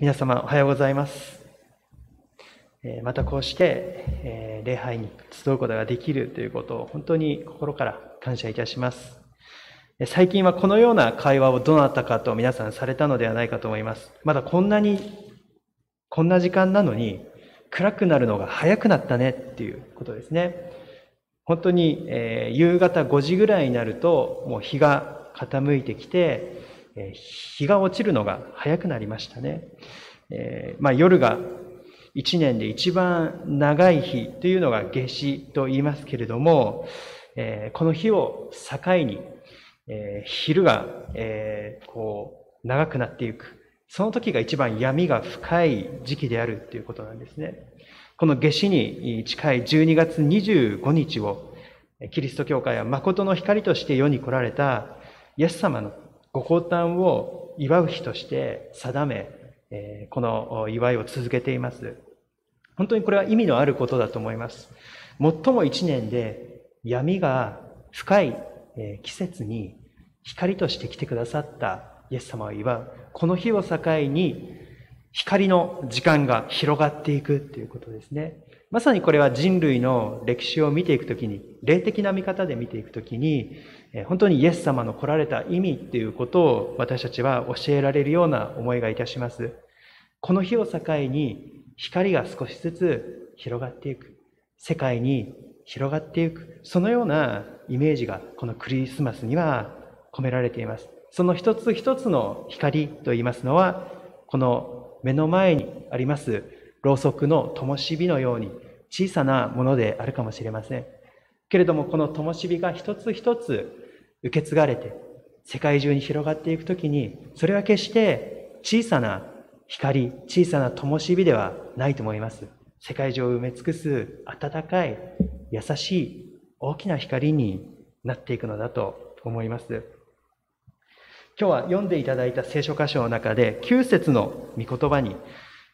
皆様おはようございます。またこうして礼拝に集うことができるということを本当に心から感謝いたします。最近はこのような会話をどなたかと皆さんされたのではないかと思います。まだこんなに、こんな時間なのに暗くなるのが早くなったねっていうことですね。本当に、夕方5時ぐらいになるともう日が傾いてきて、日が落ちるのが早くなりましたね。えー、まあ、夜が一年で一番長い日というのが夏至と言いますけれども、えー、この日を境に、えー、昼が、えこう長くなっていく。その時が一番闇が深い時期であるということなんですね。この夏至に近い12月25日を、キリスト教会は誠の光として世に来られたイエス様のご降誕を祝う日として定め、この祝いを続けています。本当にこれは意味のあることだと思います。最も一年で闇が深い季節に光として来てくださったイエス様を祝う。この日を境に光の時間が広がっていくということですね。まさにこれは人類の歴史を見ていくときに、霊的な見方で見ていくときに、本当にイエス様の来られた意味っていうことを私たちは教えられるような思いがいたします。この日を境に光が少しずつ広がっていく。世界に広がっていく。そのようなイメージがこのクリスマスには込められています。その一つ一つの光といいますのは、この目の前にありますろうそくの灯火のように小さなものであるかもしれません。けれどもこの灯火が一つ一つ受け継がれて世界中に広がっていくときにそれは決して小さな光、小さな灯火ではないと思います。世界中を埋め尽くす温かい優しい大きな光になっていくのだと思います。今日は読んでいただいた聖書箇所の中で9節の御言葉に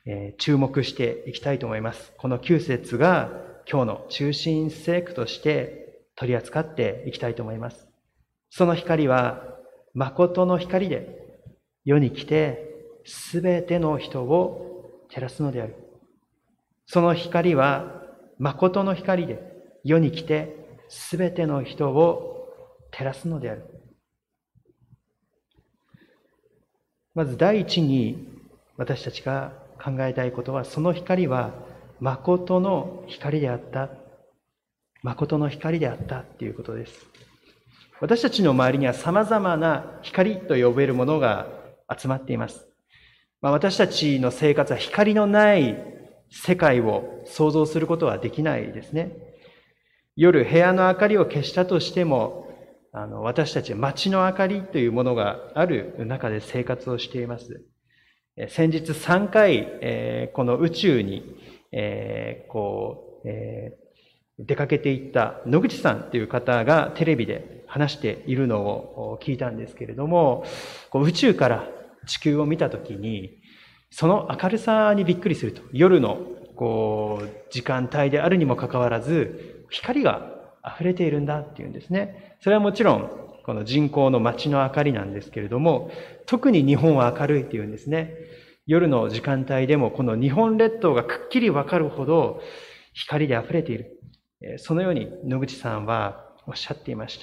え注目していきたいと思います。この9節が今日の中心聖句として取り扱っていきたいと思います。その光は誠の光で世に来てすべての人を照らすのである。その光は誠の光で世に来てすべての人を照らすのである。まず第一に私たちが考えたいことは、その光は誠の光であった。誠の光であったっていうことです。私たちの周りには様々な光と呼べるものが集まっています。まあ、私たちの生活は光のない世界を想像することはできないですね。夜部屋の明かりを消したとしても、あの私たちは街の明かりというものがある中で生活をしています。先日3回、えー、この宇宙に、えー、こう、えー、出かけていった野口さんという方がテレビで話しているのを聞いたんですけれども、こう宇宙から地球を見たときに、その明るさにびっくりすると。夜のこう時間帯であるにもかかわらず、光が溢れているんだっていうんですね。それはもちろんこの人口の街の明かりなんですけれども、特に日本は明るいっていうんですね。夜の時間帯でもこの日本列島がくっきりわかるほど光で溢れている。そのように野口さんはおっしゃっていまし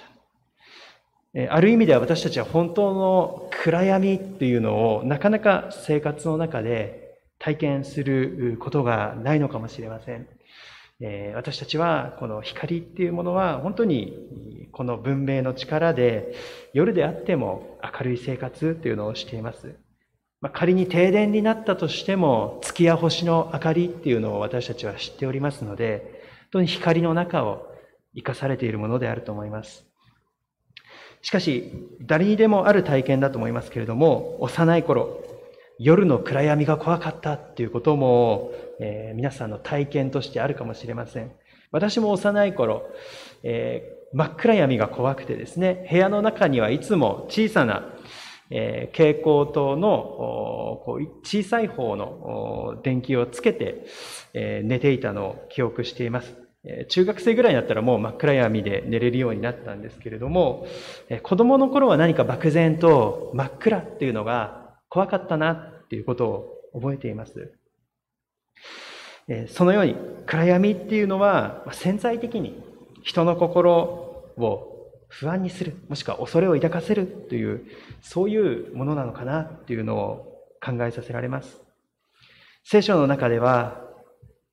た。ある意味では私たちは本当の暗闇っていうのをなかなか生活の中で体験することがないのかもしれません。え私たちはこの光っていうものは本当にこの文明の力で夜であっても明るい生活というのをしています。まあ、仮に停電になったとしても月や星の明かりっていうのを私たちは知っておりますので、本当に光の中を生かされているものであると思います。しかし、誰にでもある体験だと思いますけれども、幼い頃、夜の暗闇が怖かったっていうことも、えー、皆さんの体験としてあるかもしれません。私も幼い頃、えー、真っ暗闇が怖くてですね、部屋の中にはいつも小さな、えー、蛍光灯のこう小さい方の電気をつけて、えー、寝ていたのを記憶しています。中学生ぐらいになったらもう真っ暗闇で寝れるようになったんですけれども、子供の頃は何か漠然と真っ暗っていうのが怖かったなっていうことを覚えています。そのように暗闇っていうのは潜在的に人の心を不安にする、もしくは恐れを抱かせるという、そういうものなのかなっていうのを考えさせられます。聖書の中では、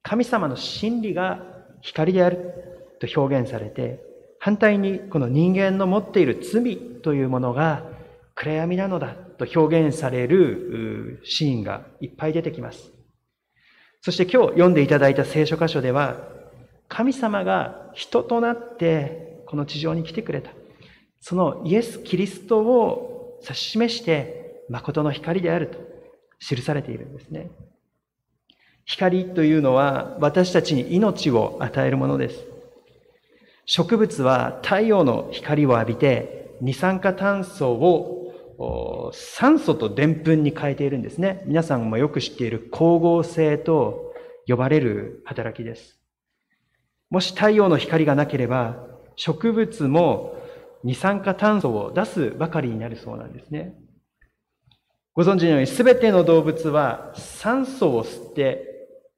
神様の真理が光であると表現されて、反対にこの人間の持っている罪というものが暗闇なのだと表現されるシーンがいっぱい出てきます。そして今日読んでいただいた聖書箇所では、神様が人となってこの地上に来てくれた。そのイエス・キリストを指し示して、誠の光であると記されているんですね。光というのは私たちに命を与えるものです。植物は太陽の光を浴びて二酸化炭素を酸素とでんぷんに変えているんですね。皆さんもよく知っている光合成と呼ばれる働きです。もし太陽の光がなければ植物も二酸化炭素を出すばかりになるそうなんですね。ご存知のように全ての動物は酸素を吸って、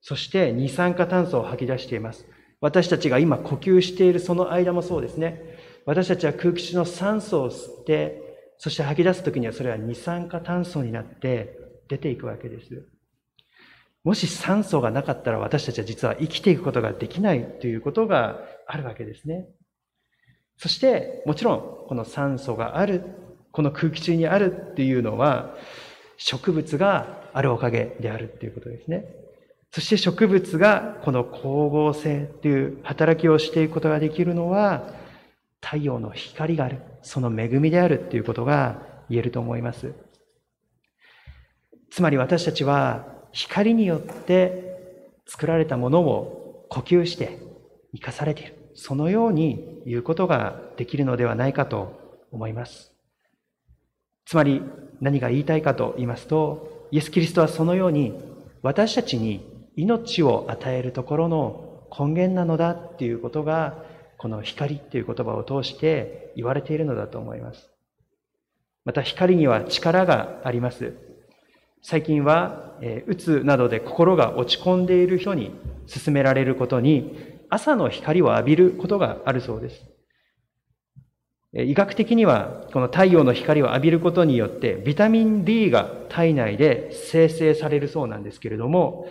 そして二酸化炭素を吐き出しています。私たちが今呼吸しているその間もそうですね。私たちは空気中の酸素を吸って、そして吐き出すときにはそれは二酸化炭素になって出ていくわけです。もし酸素がなかったら私たちは実は生きていくことができないということがあるわけですね。そして、もちろん、この酸素がある、この空気中にあるっていうのは、植物があるおかげであるっていうことですね。そして植物がこの光合成っていう働きをしていくことができるのは、太陽の光がある、その恵みであるっていうことが言えると思います。つまり私たちは光によって作られたものを呼吸して生かされている。そのように言うことができるのではないかと思います。つまり何が言いたいかと言いますと、イエス・キリストはそのように私たちに命を与えるところの根源なのだっていうことが、この光っていう言葉を通して言われているのだと思います。また光には力があります。最近は、えうつなどで心が落ち込んでいる人に勧められることに、朝の光を浴びることがあるそうです。医学的には、この太陽の光を浴びることによって、ビタミン D が体内で生成されるそうなんですけれども、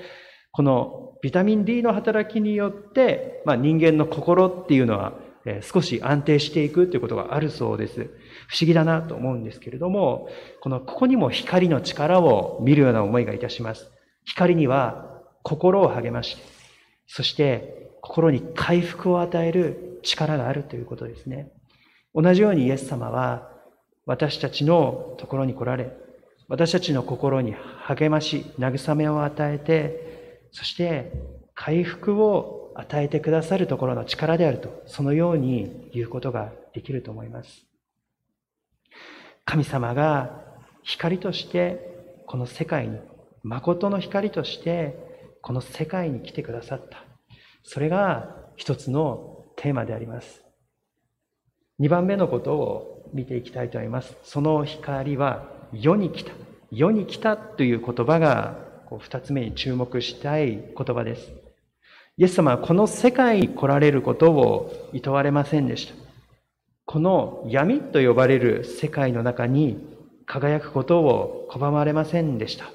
このビタミン D の働きによって、まあ、人間の心っていうのは、少し安定していくということがあるそうです。不思議だなと思うんですけれども、この、ここにも光の力を見るような思いがいたします。光には心を励まして、そして心に回復を与える力があるということですね。同じようにイエス様は私たちのところに来られ、私たちの心に励まし、慰めを与えて、そして回復を与えてくださるところの力であると、そのように言うことができると思います。神様が光としてこの世界に、誠の光としてこの世界に来てくださった。それが一つのテーマであります。二番目のことを見ていきたいと思います。その光は世に来た。世に来たという言葉が二つ目に注目したい言葉です。イエス様はこの世界に来られることを厭われませんでした。この闇と呼ばれる世界の中に輝くことを拒まれませんでした。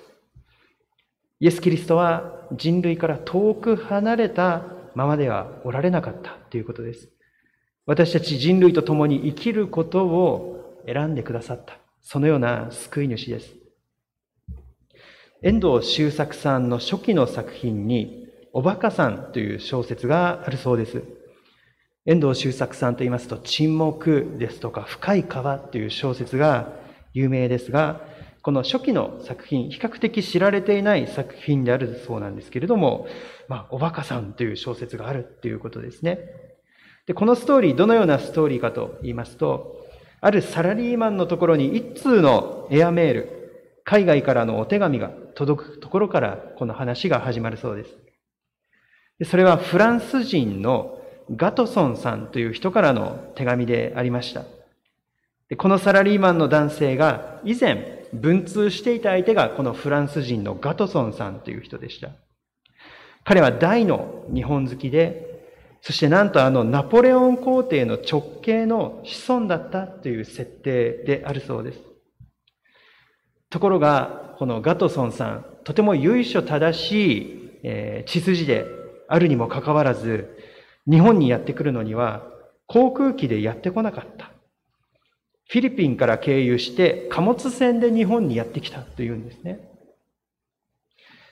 イエス・キリストは人類から遠く離れたままではおられなかったということです。私たち人類と共に生きることを選んでくださった。そのような救い主です。遠藤周作さんの初期の作品に、おバカさんという小説があるそうです。遠藤周作さんと言いますと、沈黙ですとか、深い川という小説が有名ですが、この初期の作品、比較的知られていない作品であるそうなんですけれども、まあ、おバカさんという小説があるっていうことですね。で、このストーリー、どのようなストーリーかと言いますと、あるサラリーマンのところに一通のエアメール、海外からのお手紙が届くところからこの話が始まるそうです。それはフランス人のガトソンさんという人からの手紙でありました。このサラリーマンの男性が以前文通していた相手がこのフランス人のガトソンさんという人でした。彼は大の日本好きで、そしてなんとあのナポレオン皇帝の直系の子孫だったという設定であるそうです。ところが、このガトソンさん、とても由緒正しい、えー、血筋であるにもかかわらず、日本にやってくるのには航空機でやってこなかった。フィリピンから経由して貨物船で日本にやってきたというんですね。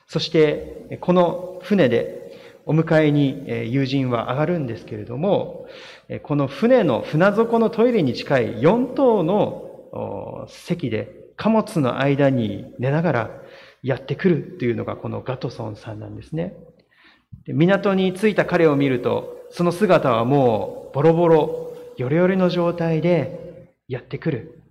そして、この船でお迎えに友人は上がるんですけれども、この船の船底のトイレに近い4棟の席で貨物の間に寝ながらやってくるというのがこのガトソンさんなんですね。港に着いた彼を見ると、その姿はもうボロボロ、ヨレヨレの状態でやってくる。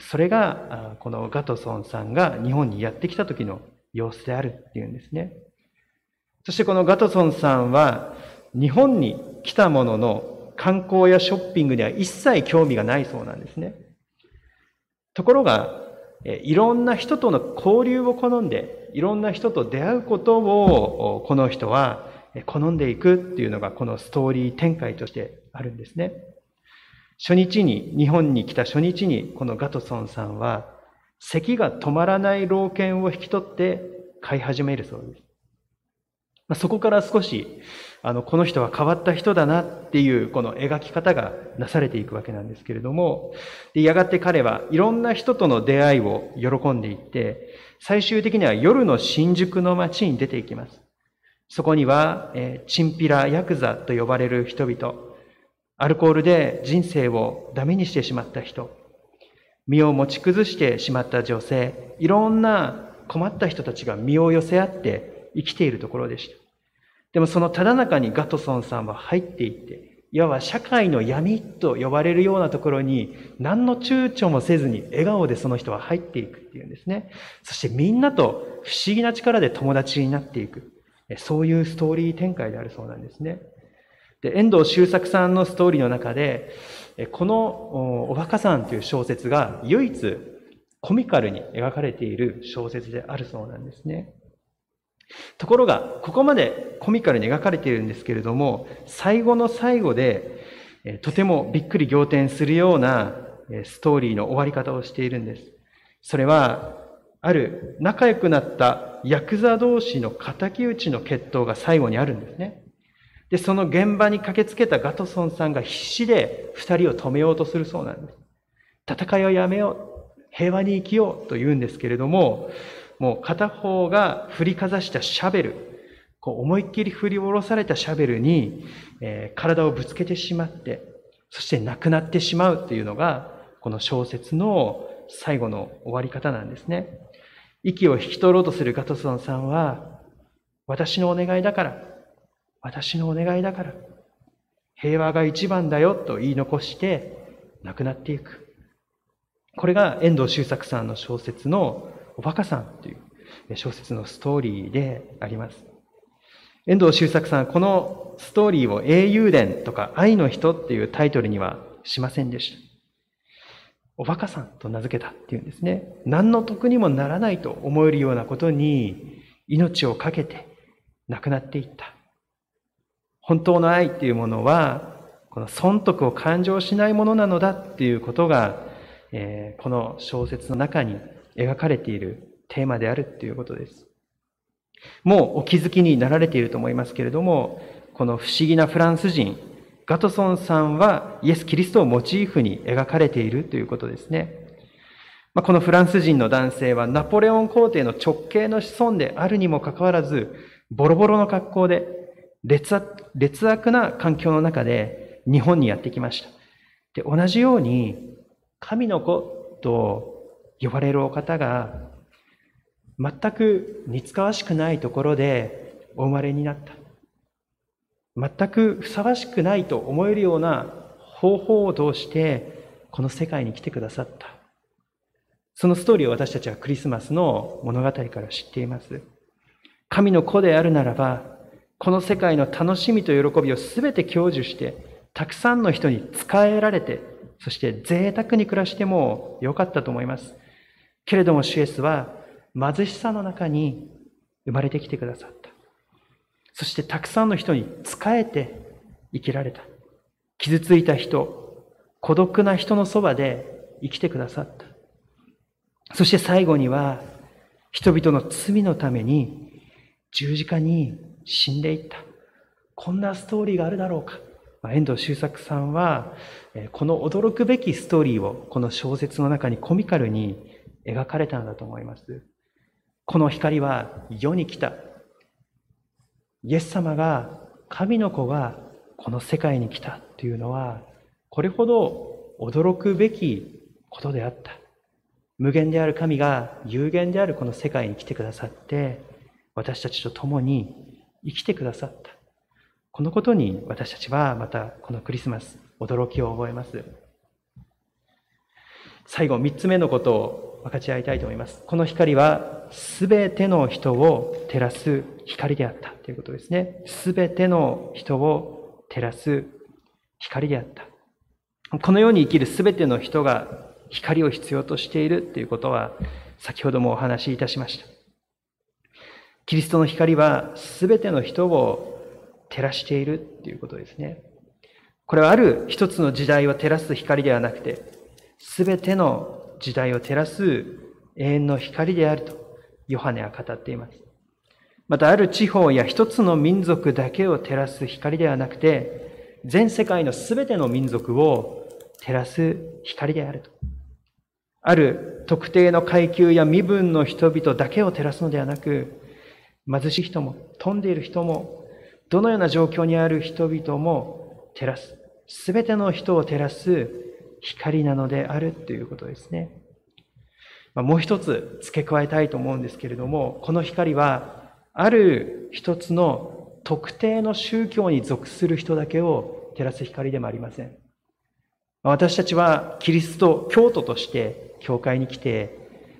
それが、このガトソンさんが日本にやってきた時の様子であるっていうんですね。そしてこのガトソンさんは、日本に来たものの観光やショッピングには一切興味がないそうなんですね。ところが、いろんな人との交流を好んで、いろんな人と出会うことを、この人は好んでいくっていうのがこのストーリー展開としてあるんですね。初日に、日本に来た初日に、このガトソンさんは、咳が止まらない老犬を引き取って飼い始めるそうです。そこから少し、あの、この人は変わった人だなっていう、この描き方がなされていくわけなんですけれども、でやがて彼はいろんな人との出会いを喜んでいって、最終的には夜の新宿の街に出ていきます。そこには、えー、チンピラ、ヤクザと呼ばれる人々、アルコールで人生をダメにしてしまった人、身を持ち崩してしまった女性、いろんな困った人たちが身を寄せ合って生きているところでした。でもそのただ中にガトソンさんは入っていって、いわば社会の闇と呼ばれるようなところに何の躊躇もせずに笑顔でその人は入っていくっていうんですね。そしてみんなと不思議な力で友達になっていく。そういうストーリー展開であるそうなんですね。で、遠藤周作さんのストーリーの中で、このおバカさんという小説が唯一コミカルに描かれている小説であるそうなんですね。ところが、ここまでコミカルに描かれているんですけれども、最後の最後で、とてもびっくり仰天するようなストーリーの終わり方をしているんです。それは、ある仲良くなったヤクザ同士の仇討ちの決闘が最後にあるんですね。で、その現場に駆けつけたガトソンさんが必死で二人を止めようとするそうなんです。戦いをやめよう。平和に生きようと言うんですけれども、もう片方が振りかざしたシャベル、こう思いっきり振り下ろされたシャベルに、えー、体をぶつけてしまって、そして亡くなってしまうというのが、この小説の最後の終わり方なんですね。息を引き取ろうとするガトソンさんは、私のお願いだから、私のお願いだから、平和が一番だよと言い残して亡くなっていく。これが遠藤周作さんの小説のおバカさんという小説のストーリーであります。遠藤周作さん、このストーリーを英雄伝とか愛の人っていうタイトルにはしませんでした。おバカさんと名付けたっていうんですね。何の得にもならないと思えるようなことに命を懸けて亡くなっていった。本当の愛っていうものは、この損得を感情しないものなのだっていうことが、えー、この小説の中に描かれているテーマであるということです。もうお気づきになられていると思いますけれども、この不思議なフランス人、ガトソンさんはイエス・キリストをモチーフに描かれているということですね。まあ、このフランス人の男性はナポレオン皇帝の直系の子孫であるにもかかわらず、ボロボロの格好で劣悪な環境の中で日本にやってきました。で、同じように神の子と呼ばれるお方が、全く似つかわしくないところでお生まれになった。全くふさわしくないと思えるような方法を通して、この世界に来てくださった。そのストーリーを私たちはクリスマスの物語から知っています。神の子であるならば、この世界の楽しみと喜びを全て享受して、たくさんの人に仕えられて、そして贅沢に暮らしてもよかったと思います。けれども主イエスは貧しさの中に生まれてきてくださった。そしてたくさんの人に仕えて生きられた。傷ついた人、孤独な人のそばで生きてくださった。そして最後には人々の罪のために十字架に死んでいった。こんなストーリーがあるだろうか。遠藤周作さんは、この驚くべきストーリーをこの小説の中にコミカルに描かれたんだと思います。この光は世に来た。イエス様が、神の子がこの世界に来たというのは、これほど驚くべきことであった。無限である神が有限であるこの世界に来てくださって、私たちと共に生きてくださった。このことに私たちはまたこのクリスマス、驚きを覚えます。最後、三つ目のことを分かち合いたいと思います。この光は、すべての人を照らす光であったということですね。すべての人を照らす光であった。このように生きるすべての人が光を必要としているということは、先ほどもお話しいたしました。キリストの光はすべての人を照らしているっていうことですね。これはある一つの時代を照らす光ではなくて、すべての時代を照らす永遠の光であると、ヨハネは語っています。また、ある地方や一つの民族だけを照らす光ではなくて、全世界のすべての民族を照らす光であると。ある特定の階級や身分の人々だけを照らすのではなく、貧しい人も、飛んでいる人も、どのような状況にある人々も照らす。すべての人を照らす光なのであるということですね。まもう一つ付け加えたいと思うんですけれども、この光は、ある一つの特定の宗教に属する人だけを照らす光でもありません。私たちはキリスト教徒として教会に来て、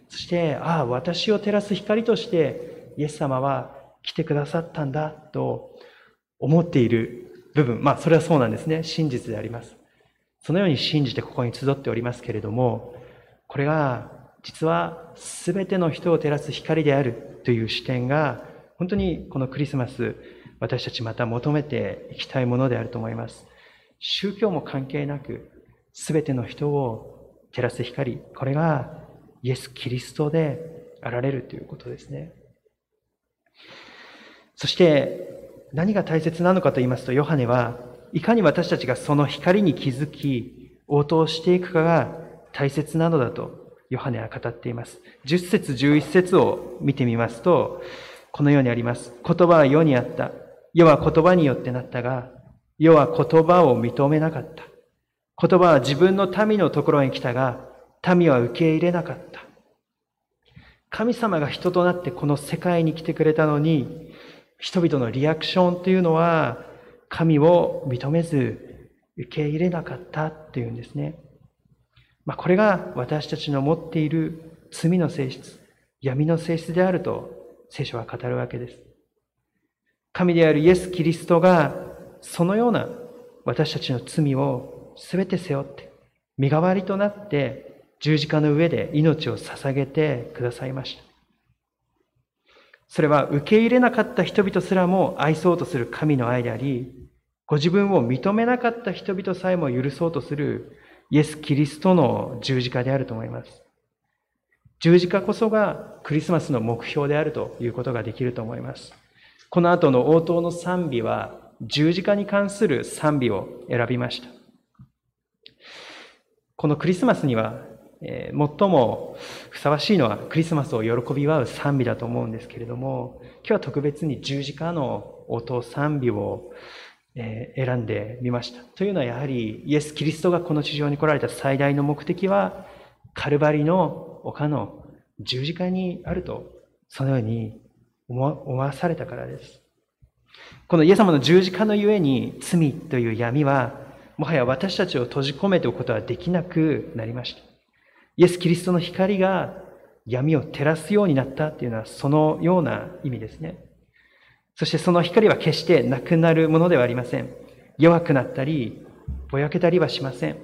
そして、ああ、私を照らす光としてイエス様は来てくださったんだと思っている部分、まあそれはそうなんですね。真実であります。そのように信じてここに集っておりますけれども、これが実は全ての人を照らす光であるという視点が、本当にこのクリスマス、私たちまた求めていきたいものであると思います。宗教も関係なく、全ての人を照らす光、これがイエス・キリストであられるということですね。そして、何が大切なのかと言いますと、ヨハネはいかに私たちがその光に気づき、応答していくかが大切なのだと、ヨハネは語っています。10節11節を見てみますと、このようにあります。言葉は世にあった。世は言葉によってなったが、世は言葉を認めなかった。言葉は自分の民のところに来たが、民は受け入れなかった。神様が人となってこの世界に来てくれたのに、人々のリアクションというのは、神を認めず、受け入れなかったっていうんですね。まあ、これが私たちの持っている罪の性質、闇の性質であると聖書は語るわけです。神であるイエス・キリストがそのような私たちの罪を全て背負って、身代わりとなって十字架の上で命を捧げてくださいました。それは受け入れなかった人々すらも愛そうとする神の愛であり、ご自分を認めなかった人々さえも許そうとするイエス・キリストの十字架であると思います。十字架こそがクリスマスの目標であるということができると思います。この後の応答の賛美は十字架に関する賛美を選びました。このクリスマスにはえー、最もふさわしいのはクリスマスを喜び祝う賛美だと思うんですけれども、今日は特別に十字架の音賛美を、え、選んでみました。というのはやはりイエス・キリストがこの地上に来られた最大の目的は、カルバリの丘の十字架にあると、そのように思わされたからです。このイエス様の十字架のゆえに罪という闇は、もはや私たちを閉じ込めておくことはできなくなりました。イエス・キリストの光が闇を照らすようになったっていうのはそのような意味ですね。そしてその光は決してなくなるものではありません。弱くなったり、ぼやけたりはしません。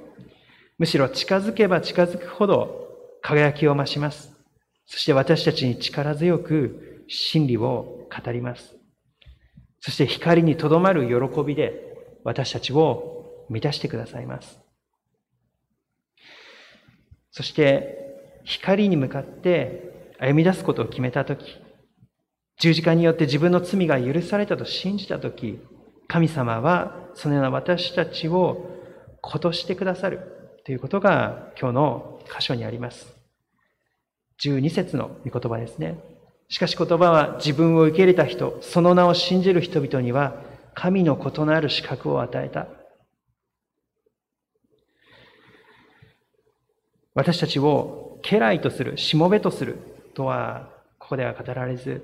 むしろ近づけば近づくほど輝きを増します。そして私たちに力強く真理を語ります。そして光にとどまる喜びで私たちを満たしてくださいます。そして光に向かって歩み出すことを決めたとき、十字架によって自分の罪が許されたと信じたとき、神様はそのような私たちをことしてくださるということが今日の箇所にあります。12節の御言葉ですね。しかし言葉は自分を受け入れた人、その名を信じる人々には神の異なる資格を与えた。私たちを家来とする、しもべとするとは、ここでは語られず、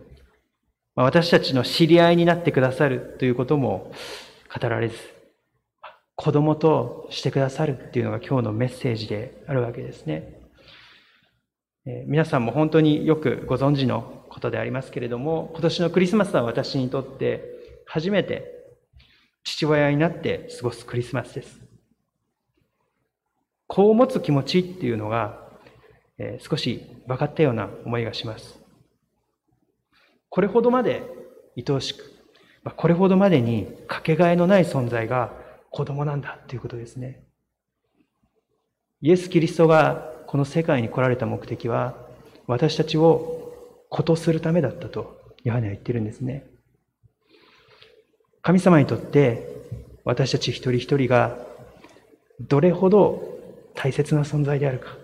私たちの知り合いになってくださるということも語られず、子供としてくださるっていうのが今日のメッセージであるわけですね。え皆さんも本当によくご存知のことでありますけれども、今年のクリスマスは私にとって初めて父親になって過ごすクリスマスです。子を持つ気持ちっていうのが、えー、少し分かったような思いがします。これほどまで愛おしく、これほどまでにかけがえのない存在が子供なんだということですね。イエス・キリストがこの世界に来られた目的は、私たちをことするためだったと、ヨハネは言ってるんですね。神様にとって私たち一人一人がどれほど大切な存在であるか、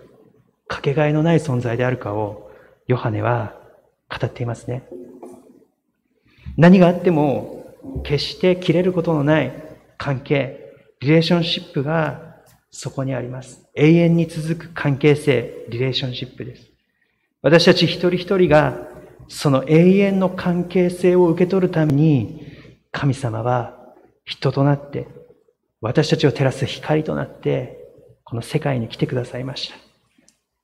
かけがえのない存在であるかをヨハネは語っていますね。何があっても決して切れることのない関係、リレーションシップがそこにあります。永遠に続く関係性、リレーションシップです。私たち一人一人がその永遠の関係性を受け取るために神様は人となって、私たちを照らす光となって、この世界に来てくださいました。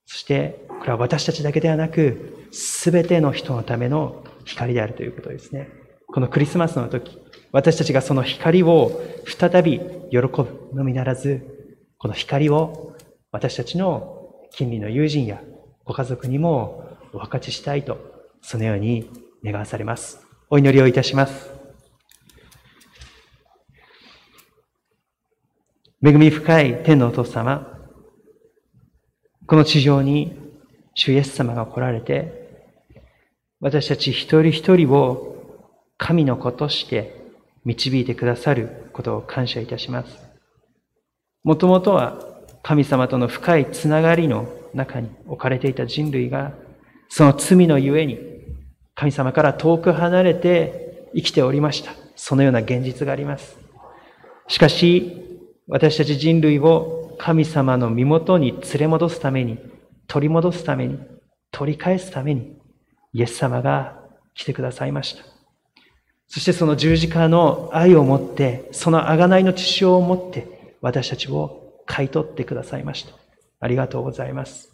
そして、これは私たちだけではなく、すべての人のための光であるということですね。このクリスマスの時、私たちがその光を再び喜ぶのみならず、この光を私たちの近隣の友人やご家族にもお分かちしたいと、そのように願わされます。お祈りをいたします。恵み深い天のお父様、この地上に主イエス様が来られて、私たち一人一人を神の子として導いてくださることを感謝いたします。もともとは神様との深いつながりの中に置かれていた人類が、その罪のゆえに神様から遠く離れて生きておりました。そのような現実があります。しかし、私たち人類を神様の身元に連れ戻すために、取り戻すために、取り返すために、イエス様が来てくださいました。そしてその十字架の愛を持って、その贖いの血潮を持って、私たちを買い取ってくださいました。ありがとうございます。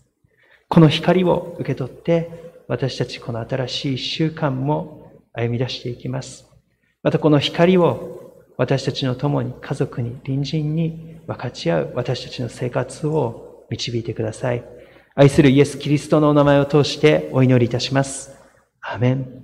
この光を受け取って、私たちこの新しい一週間も歩み出していきます。またこの光を私たちの共に家族に隣人に分かち合う私たちの生活を導いてください。愛するイエス・キリストのお名前を通してお祈りいたします。アメン。